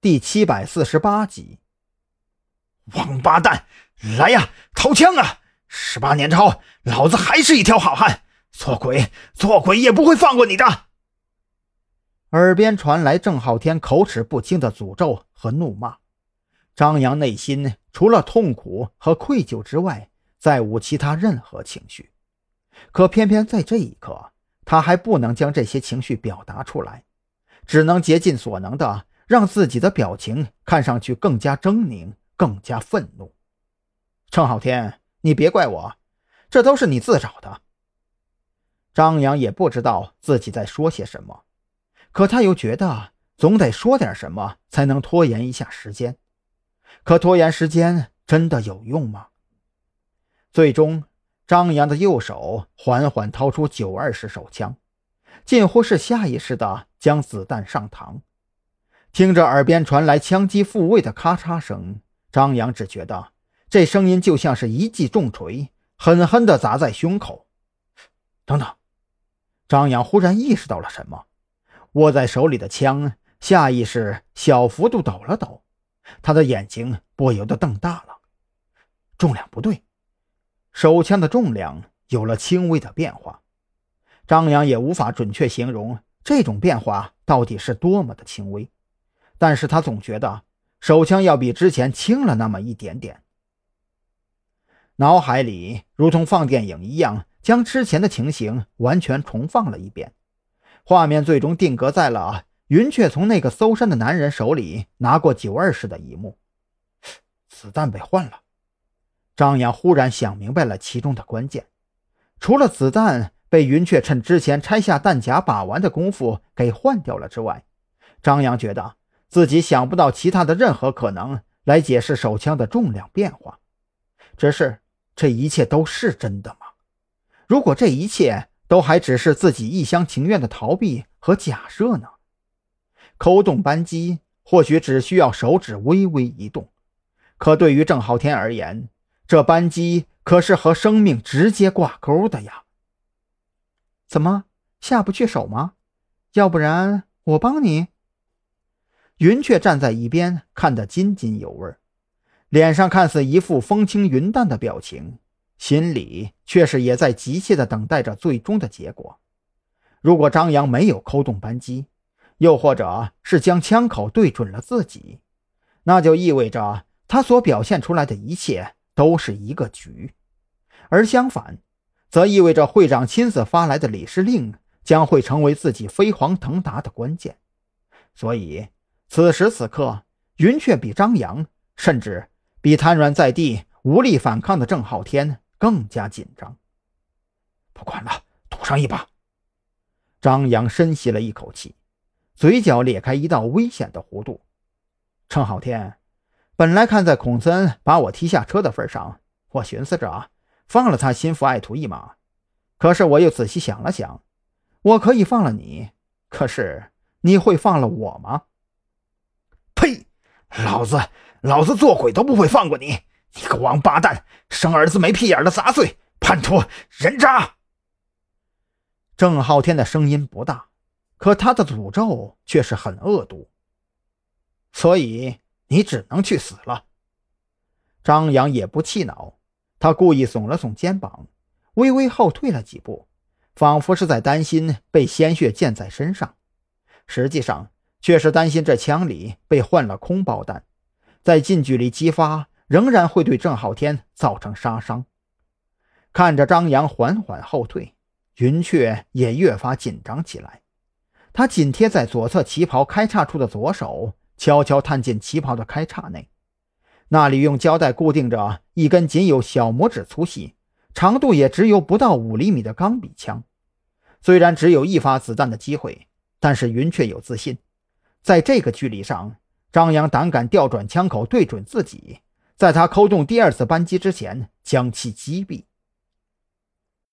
第七百四十八集。王八蛋，来呀，掏枪啊！十八年之后，老子还是一条好汉，做鬼做鬼也不会放过你的。耳边传来郑浩天口齿不清的诅咒和怒骂，张扬内心除了痛苦和愧疚之外，再无其他任何情绪。可偏偏在这一刻，他还不能将这些情绪表达出来，只能竭尽所能的让自己的表情看上去更加狰狞，更加愤怒。程浩天，你别怪我，这都是你自找的。张扬也不知道自己在说些什么。可他又觉得总得说点什么才能拖延一下时间，可拖延时间真的有用吗？最终，张扬的右手缓缓掏出九二式手枪，近乎是下意识的将子弹上膛。听着耳边传来枪击复位的咔嚓声，张扬只觉得这声音就像是一记重锤，狠狠地砸在胸口。等等，张扬忽然意识到了什么。握在手里的枪，下意识小幅度抖了抖，他的眼睛不由得瞪大了。重量不对，手枪的重量有了轻微的变化。张扬也无法准确形容这种变化到底是多么的轻微，但是他总觉得手枪要比之前轻了那么一点点。脑海里如同放电影一样，将之前的情形完全重放了一遍。画面最终定格在了云雀从那个搜身的男人手里拿过九二式的一幕，子弹被换了。张扬忽然想明白了其中的关键，除了子弹被云雀趁之前拆下弹夹把玩的功夫给换掉了之外，张扬觉得自己想不到其他的任何可能来解释手枪的重量变化。只是这一切都是真的吗？如果这一切……都还只是自己一厢情愿的逃避和假设呢。扣动扳机或许只需要手指微微一动，可对于郑浩天而言，这扳机可是和生命直接挂钩的呀。怎么下不去手吗？要不然我帮你。云雀站在一边看得津津有味，脸上看似一副风轻云淡的表情。心里却是也在急切地等待着最终的结果。如果张扬没有扣动扳机，又或者是将枪口对准了自己，那就意味着他所表现出来的一切都是一个局；而相反，则意味着会长亲自发来的李氏令将会成为自己飞黄腾达的关键。所以，此时此刻，云雀比张扬，甚至比瘫软在地无力反抗的郑浩天。更加紧张。不管了，赌上一把。张扬深吸了一口气，嘴角裂开一道危险的弧度。郑浩天，本来看在孔森把我踢下车的份上，我寻思着放了他心腹爱徒一马。可是我又仔细想了想，我可以放了你，可是你会放了我吗？老子，老子做鬼都不会放过你！你个王八蛋，生儿子没屁眼的杂碎，叛徒人渣！郑浩天的声音不大，可他的诅咒却是很恶毒。所以你只能去死了。张扬也不气恼，他故意耸了耸肩膀，微微后退了几步，仿佛是在担心被鲜血溅在身上，实际上却是担心这枪里被换了空包弹，在近距离击发。仍然会对郑浩天造成杀伤。看着张扬缓缓后退，云雀也越发紧张起来。他紧贴在左侧旗袍开叉处的左手，悄悄探进旗袍的开叉内，那里用胶带固定着一根仅有小拇指粗细、长度也只有不到五厘米的钢笔枪。虽然只有一发子弹的机会，但是云雀有自信，在这个距离上，张扬胆敢调转枪口对准自己。在他扣动第二次扳机之前，将其击毙。